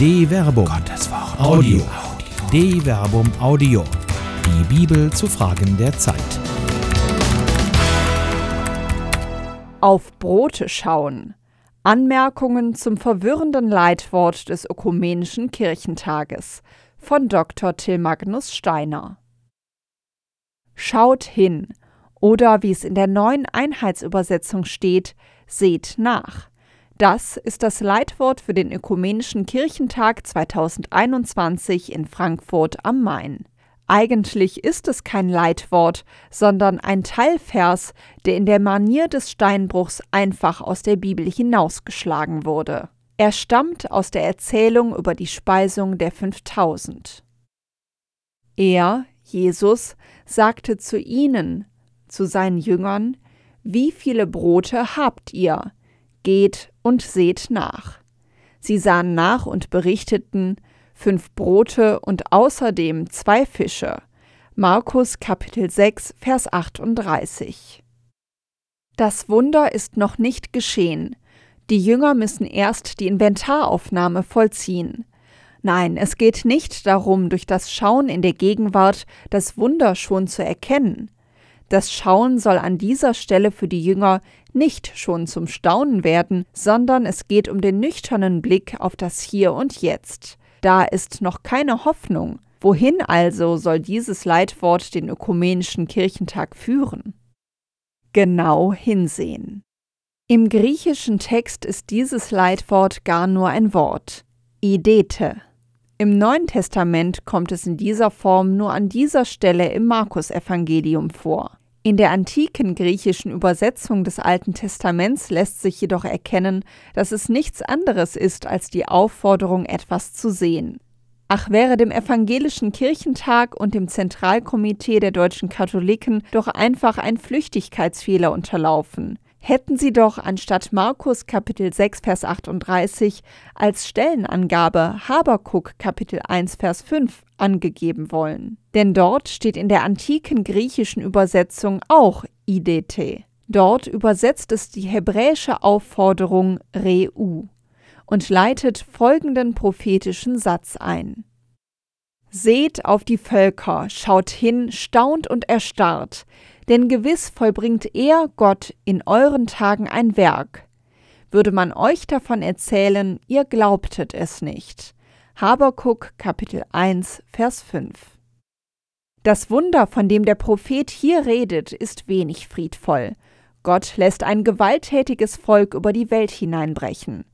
De Verbum. Gottes Wort. Audio. De Verbum Audio. Die Bibel zu Fragen der Zeit. Auf Brote schauen. Anmerkungen zum verwirrenden Leitwort des Ökumenischen Kirchentages von Dr. Till Magnus Steiner. Schaut hin, oder wie es in der neuen Einheitsübersetzung steht, seht nach. Das ist das Leitwort für den Ökumenischen Kirchentag 2021 in Frankfurt am Main. Eigentlich ist es kein Leitwort, sondern ein Teilvers, der in der Manier des Steinbruchs einfach aus der Bibel hinausgeschlagen wurde. Er stammt aus der Erzählung über die Speisung der 5000. Er, Jesus, sagte zu ihnen, zu seinen Jüngern, Wie viele Brote habt ihr? Geht und seht nach. Sie sahen nach und berichteten, fünf Brote und außerdem zwei Fische. Markus Kapitel 6, Vers 38. Das Wunder ist noch nicht geschehen. Die Jünger müssen erst die Inventaraufnahme vollziehen. Nein, es geht nicht darum, durch das Schauen in der Gegenwart das Wunder schon zu erkennen. Das Schauen soll an dieser Stelle für die Jünger nicht schon zum Staunen werden, sondern es geht um den nüchternen Blick auf das Hier und Jetzt. Da ist noch keine Hoffnung. Wohin also soll dieses Leitwort den ökumenischen Kirchentag führen? Genau hinsehen. Im griechischen Text ist dieses Leitwort gar nur ein Wort, idete. Im Neuen Testament kommt es in dieser Form nur an dieser Stelle im Markus-Evangelium vor. In der antiken griechischen Übersetzung des Alten Testaments lässt sich jedoch erkennen, dass es nichts anderes ist als die Aufforderung, etwas zu sehen. Ach, wäre dem Evangelischen Kirchentag und dem Zentralkomitee der deutschen Katholiken doch einfach ein Flüchtigkeitsfehler unterlaufen hätten sie doch anstatt Markus Kapitel 6 Vers 38 als Stellenangabe Habakuk Kapitel 1 Vers 5 angegeben wollen. Denn dort steht in der antiken griechischen Übersetzung auch IDT. Dort übersetzt es die hebräische Aufforderung Reu und leitet folgenden prophetischen Satz ein. Seht auf die Völker, schaut hin, staunt und erstarrt, denn gewiss vollbringt er, Gott, in euren Tagen ein Werk. Würde man euch davon erzählen, ihr glaubtet es nicht. Habakuk Kapitel 1 Vers 5 Das Wunder, von dem der Prophet hier redet, ist wenig friedvoll. Gott lässt ein gewalttätiges Volk über die Welt hineinbrechen.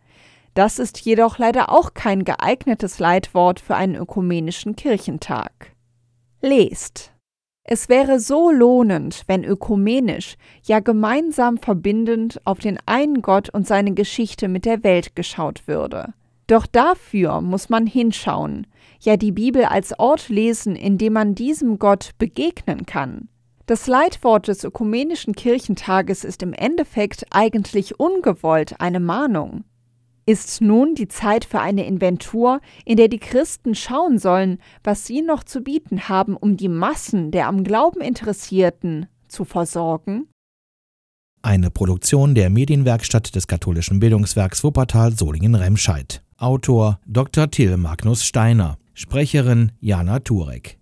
Das ist jedoch leider auch kein geeignetes Leitwort für einen ökumenischen Kirchentag. Lest. Es wäre so lohnend, wenn ökumenisch, ja gemeinsam verbindend auf den einen Gott und seine Geschichte mit der Welt geschaut würde. Doch dafür muss man hinschauen, ja die Bibel als Ort lesen, in dem man diesem Gott begegnen kann. Das Leitwort des Ökumenischen Kirchentages ist im Endeffekt eigentlich ungewollt eine Mahnung. Ist nun die Zeit für eine Inventur, in der die Christen schauen sollen, was sie noch zu bieten haben, um die Massen der am Glauben Interessierten zu versorgen? Eine Produktion der Medienwerkstatt des katholischen Bildungswerks Wuppertal Solingen-Remscheid. Autor Dr. Till Magnus Steiner. Sprecherin Jana Turek.